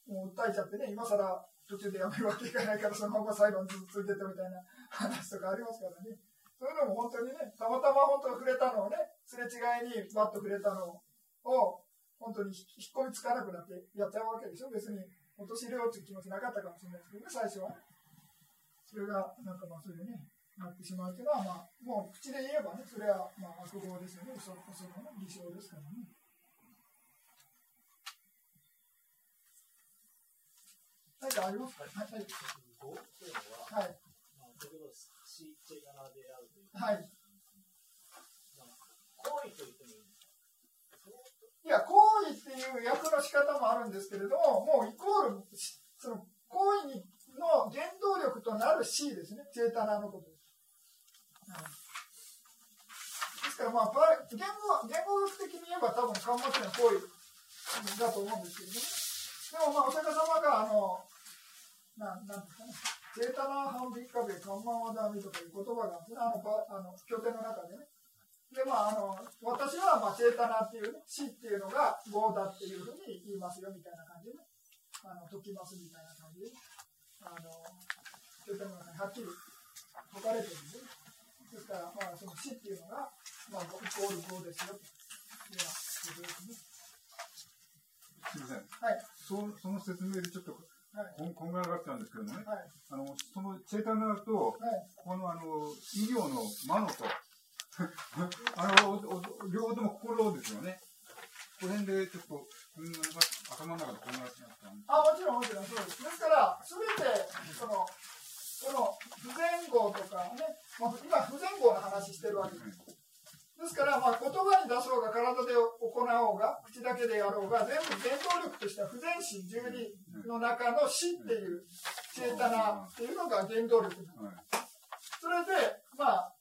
もう訴えちゃってね、今更途中でやめるわけいかないから、そのまま裁判ずっと続けてたみたいな話とかありますからね。そういうのも本当にね、たまたま本当触れたのをね、すれ違いにバッと触れたのを、本当に引っ込みつかなくなってやっちゃうわけでしょ？別に落とし入れようっていう気持ちなかったかもしれないですけどね、最初はね。それが、なんかまあ、それでね、なってしまうというのは、まあ、もう口で言えばね、それはまあ悪語ですよね、嘘の偽証ですからね。何かありますか？はい。はい。はい。まあ、先ほど、し、チェガナであるという。はい。まあ、行為と言ってもいいんですか？いや、行為っていう訳の仕方もあるんですけれども、もうイコール、その行為にの原動力となる C ですね。チェータナのことです。ですから、まあ、言語言語学的に言えば多分、看護師の行為だと思うんですけれども、ね、でも、まあ、お釈迦様が、あの、ななんですかね、ジェータナーハンビッカベカンマワダミとかいう言葉があるんですね、あの、あの経典の中でね。で、まあ、あの、私は、まあ、チェータナっていう、ね、死っていうのが業だっていうふうに言いますよ、みたいな感じでね。あの、解きますみたいな感じで、あの、経典の中にはっきり解かれてるんですね。ですから、まあ、その死っていうのが、まあ、イコール業ですよ、というようなことですね。すみません。はい。そその説明でちょっと、はい、こんこんがらがったんですけどもね、はい、あのそのチェータナーと、はい、このあの医療のマノと、*laughs* あの両方とも心ですよね。この辺でちょっと、うん、頭の中でこんがらってました、あ、もちろん、もちろん、そうです。ですから、すべて、その、この不全合とかね、まあ、今、不全合の話してるわけです。ですから、まあ、言葉に出そうが、体で行おうが、口だけでやろうが、全部原動力としては不全心12の中の死っていう、チェータナっていうのが原動力なんです。それで、まあ、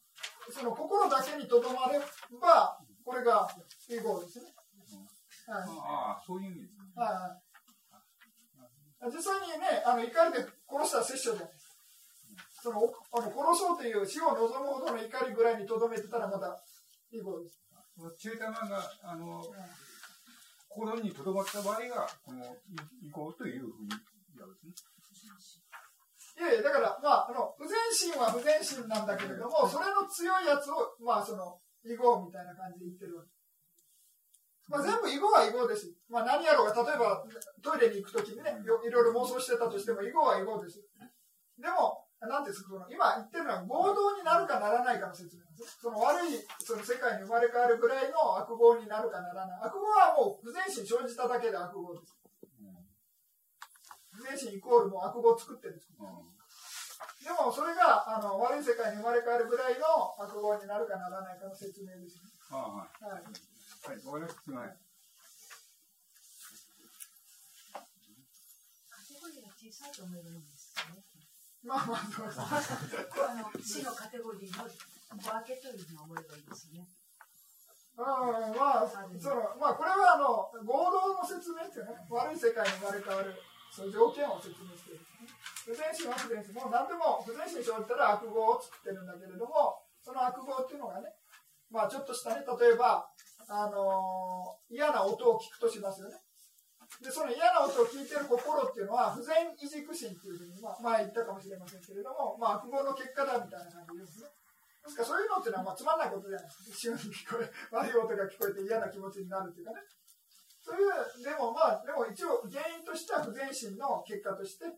その心だけにとどまれば、これが以後ですね。はい、ああ、そういう意味ですか。はい、実際にね、あの怒りで殺したら殺生じゃないですか。そのあの殺そうという死を望むほどの怒りぐらいにとどめてたらまだいいことです。チェータナがあの、心にとどまった場合が、この意向というふうに言うんですね。いやいや、だから、まあ、あの、不全心は不全心なんだけれども、それの強いやつを、まあ、その、囲碁みたいな感じで言ってるわけ。まあ、全部囲碁は囲碁です。まあ、何やろうが、例えば、トイレに行くときにね、いろいろ妄想してたとしても、囲碁は囲碁です。でも、なんですか、今言ってるのは合同になるかならないかの説明なんです。その悪いその世界に生まれ変わるぐらいの悪号になるかならない。悪号はもう不全心生じただけで悪号です。不全心イコールもう悪語を作ってるんです。でもそれがあの悪い世界に生まれ変わるぐらいの悪語になるかならないかの説明ですね。はい。はい。はい、わかりました。カテゴリーが小さいと思えばいいんですね。まあまあ、そうです。あの、死のカテゴリーの分けというのを覚えばいいですね。うん、まあ、その、まあ、これはあの、合同の説明っていうね、悪い世界に生まれ変わる。その条件を説明している、不全心は不全心。もう何でも不全心生じたら悪語を作ってるんだけれども、その悪語っていうのがね、まあちょっとしたね、例えば、あのー、嫌な音を聞くとしますよね。で、その嫌な音を聞いてる心っていうのは、不全異軸心っていうふうに、まあ、前言ったかもしれませんけれども、まあ悪語の結果だみたいな感じですね。ですからそういうのっていうのはまあつまんないことじゃないですか。一瞬に聞こえ、悪い音が聞こえて嫌な気持ちになるっていうかね。そういう、でもまあ、でも一応原因としては不全心の結果として、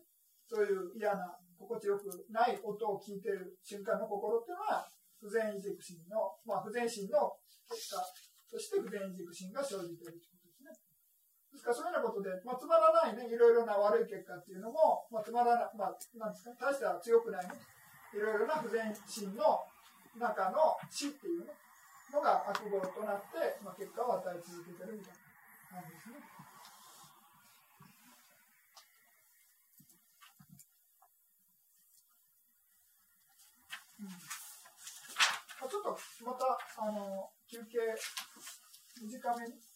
そういう嫌な、心地よくない音を聞いている瞬間の心っていうのは、不全移軸心の、まあ不全心の結果として不全移軸心が生じている。ですからそういうようなことで、まあつまらないね、いろいろな悪い結果っていうのも、まあつまらない、まあなんですか、ね大しては強くないね、いろいろな不全心の中の死っていうね、のが悪語となって、まあ、結果を与え続けてるみたいな。なんですね。ちょっとまたあの休憩短めに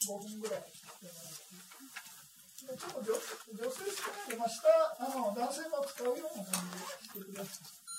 5分ぐらいしてもらってちょっと女女性少ないで、まあ、下あの男性も使うような感じでしてください。